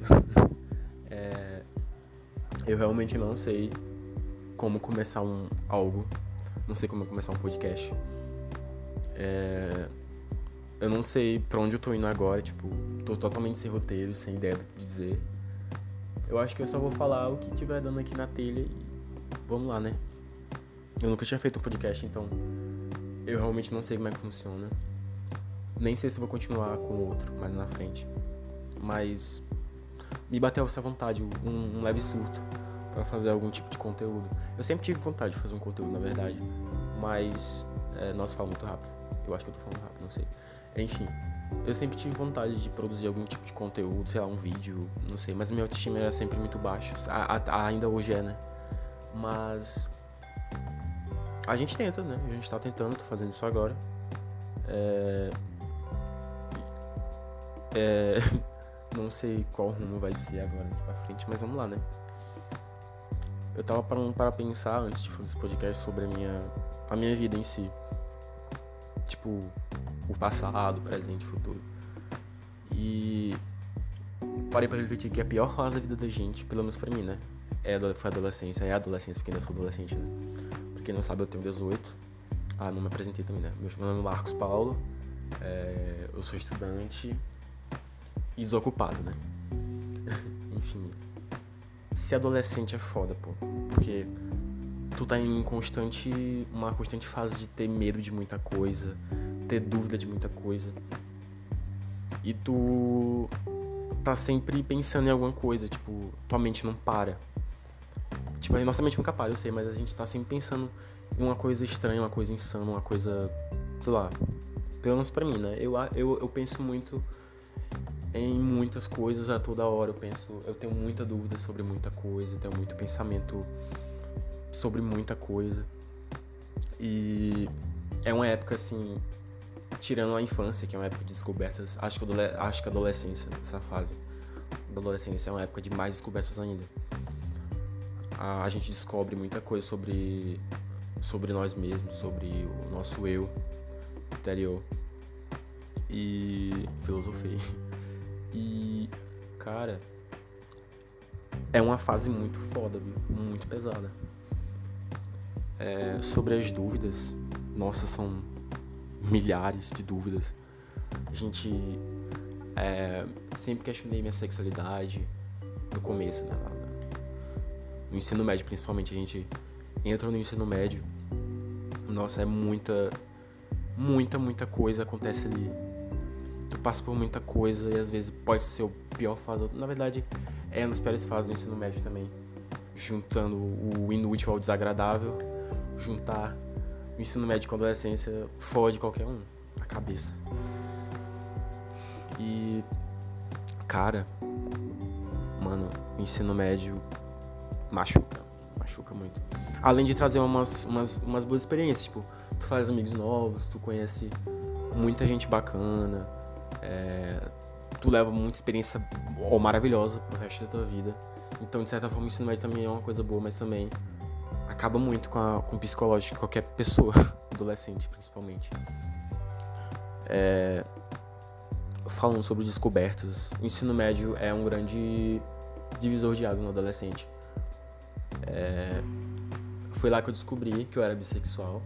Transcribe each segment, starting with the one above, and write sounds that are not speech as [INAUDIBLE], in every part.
beleza. [LAUGHS] É, eu realmente não sei como começar um algo. Não sei como começar um podcast. É, eu não sei pra onde eu tô indo agora, tipo, tô totalmente sem roteiro, sem ideia do que dizer. Eu acho que eu só vou falar o que tiver dando aqui na telha e vamos lá, né? Eu nunca tinha feito um podcast, então eu realmente não sei como é que funciona. Nem sei se vou continuar com outro mais na frente. Mas me bateu essa vontade, um, um leve surto para fazer algum tipo de conteúdo. Eu sempre tive vontade de fazer um conteúdo, na verdade. Mas, é, nossa, fala muito rápido. Eu acho que eu tô falando rápido, não sei. Enfim, eu sempre tive vontade de produzir algum tipo de conteúdo, sei lá, um vídeo, não sei. Mas minha autoestima era sempre muito baixa. A, a, ainda hoje é, né? Mas. A gente tenta, né? A gente tá tentando, tô fazendo isso agora. É. É. [LAUGHS] Não sei qual rumo vai ser agora daqui pra frente, mas vamos lá, né? Eu tava parando para pensar antes de fazer esse podcast sobre a minha, a minha vida em si. Tipo, o passado, presente, futuro. E parei para refletir que a pior fase da vida da gente, pelo menos pra mim, né? É, foi a adolescência, é a adolescência, porque ainda sou adolescente, né? Pra quem não sabe, eu tenho 18. Ah, não me apresentei também, né? Meu nome é Marcos Paulo, é, eu sou estudante e desocupado, né? [LAUGHS] Enfim. Ser adolescente é foda, pô. Porque tu tá em constante. uma constante fase de ter medo de muita coisa, ter dúvida de muita coisa. E tu tá sempre pensando em alguma coisa, tipo, tua mente não para. Tipo, a nossa mente nunca para, eu sei, mas a gente tá sempre pensando em uma coisa estranha, uma coisa insana, uma coisa. sei lá. Pelo menos pra mim, né? Eu, eu, eu penso muito em muitas coisas a toda hora. Eu penso, eu tenho muita dúvida sobre muita coisa, eu tenho muito pensamento sobre muita coisa. E é uma época assim, tirando a infância, que é uma época de descobertas, acho que, acho que a adolescência, essa fase da adolescência é uma época de mais descobertas ainda. A, a gente descobre muita coisa sobre sobre nós mesmos, sobre o nosso eu interior e filosofei. [LAUGHS] E, cara, é uma fase muito foda, muito pesada. É, sobre as dúvidas, nossa, são milhares de dúvidas. A gente é, sempre questionei minha sexualidade no começo, né? No ensino médio, principalmente, a gente entra no ensino médio. Nossa, é muita, muita, muita coisa acontece ali tu passa por muita coisa e às vezes pode ser o pior fase. Na verdade, é nas piores fases do ensino médio também. Juntando o inútil ao desagradável, juntar o ensino médio com a adolescência fode qualquer um, a cabeça. E, cara, mano, o ensino médio machuca, machuca muito. Além de trazer umas, umas, umas boas experiências, tipo, tu faz amigos novos, tu conhece muita gente bacana, é, tu leva muita experiência ó, maravilhosa pro resto da tua vida. Então, de certa forma, o ensino médio também é uma coisa boa, mas também acaba muito com, a, com o psicológico de qualquer pessoa, [LAUGHS] adolescente principalmente. É, falando sobre descobertas, o ensino médio é um grande divisor de água no adolescente. É, foi lá que eu descobri que eu era bissexual,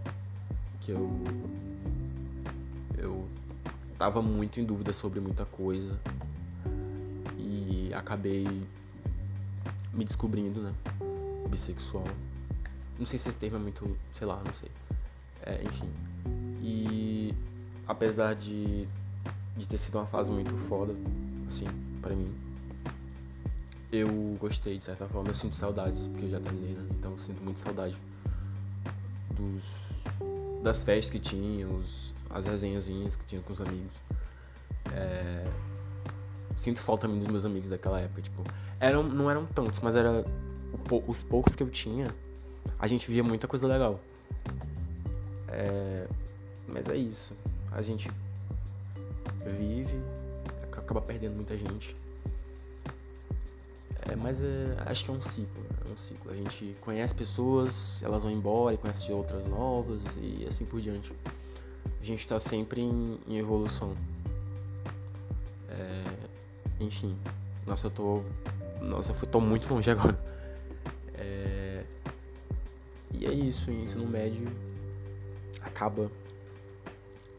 que eu tava muito em dúvida sobre muita coisa e acabei me descobrindo, né? Bissexual. Não sei se esse termo é muito, sei lá, não sei. É, enfim. E apesar de, de ter sido uma fase muito foda, assim, para mim, eu gostei de certa forma. Eu sinto saudades, porque eu já terminei, né? Então eu sinto muito saudade dos, das festas que tinha, os, as resenhazinhas que tinha com os amigos. É... Sinto falta também dos meus amigos daquela época, tipo, eram, não eram tantos, mas era os poucos que eu tinha, a gente via muita coisa legal. É... Mas é isso. A gente vive, acaba perdendo muita gente. É, mas é, acho que é um ciclo, um ciclo. A gente conhece pessoas, elas vão embora e conhece outras novas e assim por diante a gente está sempre em, em evolução. É, enfim, Nossa, eu tô. Nossa, eu tô muito longe [LAUGHS] agora. É... E é isso, o ensino médio acaba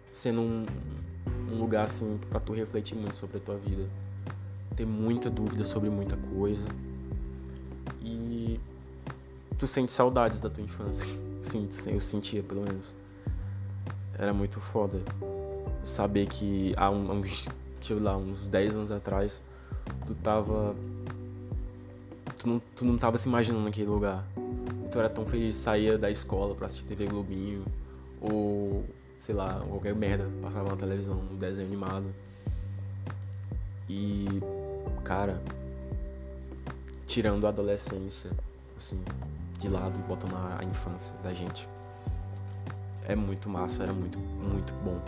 sendo um, um lugar assim para tu refletir muito sobre a tua vida, ter muita dúvida sobre muita coisa tu sente saudades da tua infância. [LAUGHS] Sim, eu sentia pelo menos. Era muito foda saber que há uns, sei lá, uns 10 anos atrás tu tava tu não, tu não tava se imaginando naquele lugar. Tu era tão feliz, saía da escola pra assistir TV Globinho ou sei lá, qualquer merda passava na televisão, um desenho animado. E, cara, tirando a adolescência, assim, de lado e botando a, infância da gente. É muito massa, era muito, muito bom.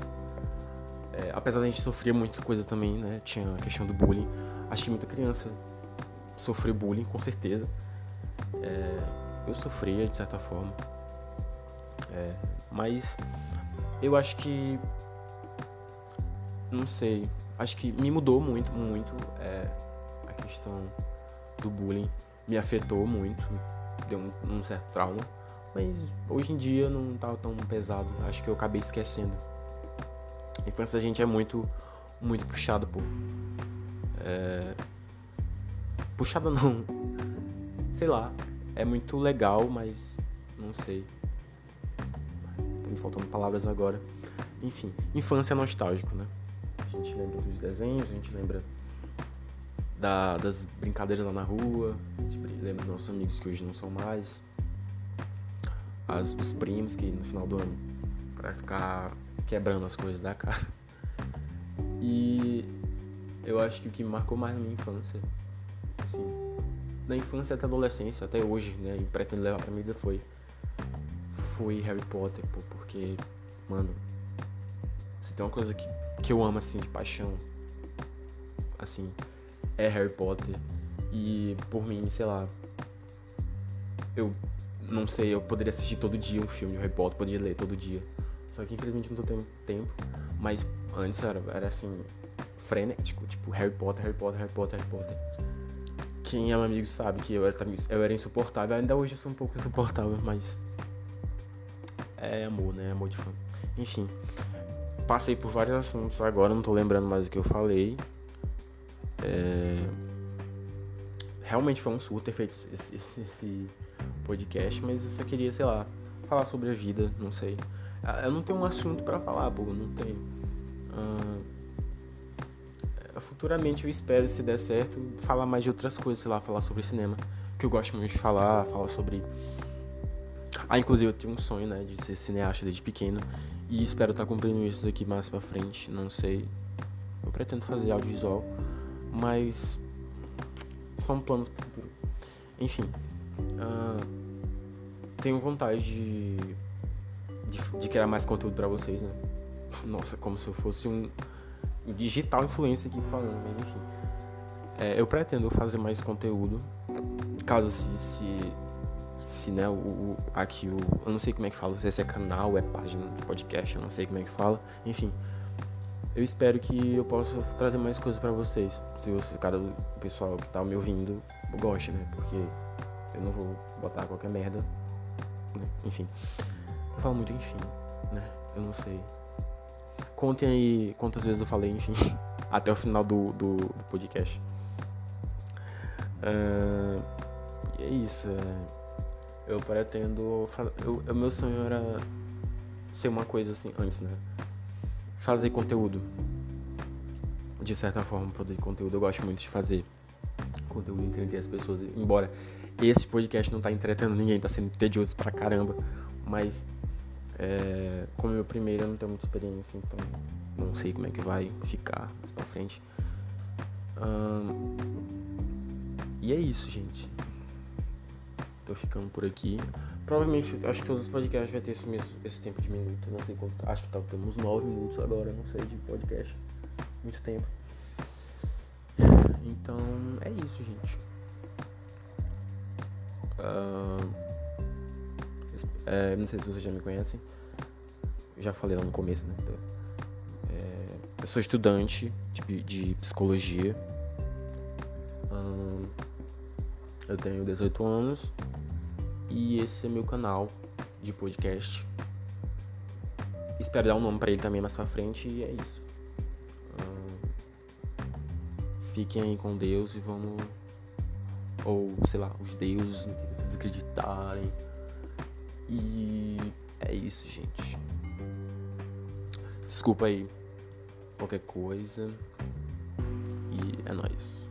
É, apesar da gente sofrer muita coisa também, né? Tinha a questão do bullying. Acho que muita criança sofreu bullying, com certeza. É, eu sofria de certa forma. É, mas eu acho que. Não sei. Acho que me mudou muito, muito é, a questão do bullying. Me afetou muito, deu um, um certo trauma. Mas hoje em dia não tá tão pesado. Acho que eu acabei esquecendo. A infância da gente é muito, muito puxada, pô. É... Puxada não. Sei lá. É muito legal, mas não sei me faltando palavras agora. Enfim, infância é nostálgico, né? A gente lembra dos desenhos, a gente lembra da, das brincadeiras lá na rua, gente lembra dos nossos amigos que hoje não são mais, as, os primos que no final do ano vai ficar quebrando as coisas da casa. [LAUGHS] E eu acho que o que marcou mais na minha infância, assim, da infância até a adolescência, até hoje, né, e pretendo levar pra minha vida foi foi Harry Potter, pô, porque, mano, se tem uma coisa que, que eu amo, assim, de paixão, assim, é Harry Potter. E por mim, sei lá, eu não sei, eu poderia assistir todo dia um filme de Harry Potter, poderia ler todo dia. Só que infelizmente não tô tendo tempo. Mas antes era, era assim, frenético, tipo Harry Potter, Harry Potter, Harry Potter, Harry Potter. Quem é meu amigo sabe que eu era, eu era insuportável. Ainda hoje eu sou um pouco insuportável, mas é amor, né? Amor de fã. Enfim, passei por vários assuntos agora, não tô lembrando mais o que eu falei. É... Realmente foi um surto ter feito esse, esse, esse, podcast, mas eu só queria, sei lá, falar sobre a vida, não sei. Ah, eu não tenho um assunto para falar, pô, não tenho. Ah, futuramente eu espero, se der certo, falar mais de outras coisas, sei lá, falar sobre cinema, que eu gosto muito de falar, falar sobre ah, inclusive eu tinha um sonho, né, de ser cineasta desde pequeno e espero estar tá cumprindo isso daqui mais pra frente, não sei. Eu pretendo fazer audiovisual, mas são planos pro futuro. Enfim, uh, tenho vontade de, de, de, criar mais conteúdo para vocês, né? [LAUGHS] Nossa, como se eu fosse um digital influencer aqui falando, mas enfim. É, eu pretendo fazer mais conteúdo, caso se, se se né, o, o, aqui o. Eu não sei como é que fala, se é canal, é página de podcast, eu não sei como é que fala. Enfim. Eu espero que eu possa trazer mais coisas para vocês. Se você, cara, o pessoal que tá me ouvindo goste, né? Porque eu não vou botar qualquer merda. Né? Enfim. Eu falo muito enfim, né? Eu não sei. Contem aí quantas vezes eu falei enfim. [LAUGHS] Até o final do, do, do podcast. Uh, e é isso. É eu pretendo. O meu sonho era ser uma coisa assim, antes, né? Fazer conteúdo. De certa forma, produzir conteúdo. Eu gosto muito de fazer conteúdo e entreter as pessoas. Embora esse podcast não tá entretendo ninguém, tá sendo tedioso pra caramba. Mas, é, como é meu primeiro, eu não tenho muita experiência, então não sei como é que vai ficar mais pra frente. Hum, e é isso, gente tô ficando por aqui. Provavelmente, acho que os podcasts vai ter esse, mesmo, esse tempo de minuto. Não sei quanto. Acho que tá, temos nove minutos agora, não sei, de podcast. Muito tempo. Então, é isso, gente. Uh, é, não sei se vocês já me conhecem. Já falei lá no começo, né? É, eu sou estudante de, de psicologia. Hum, eu tenho 18 anos e esse é meu canal de podcast. Espero dar um nome para ele também mais pra frente e é isso. Hum, fiquem aí com Deus e vamos. Ou sei lá, os deuses no que vocês acreditarem. E é isso, gente. Desculpa aí qualquer coisa. E é nóis.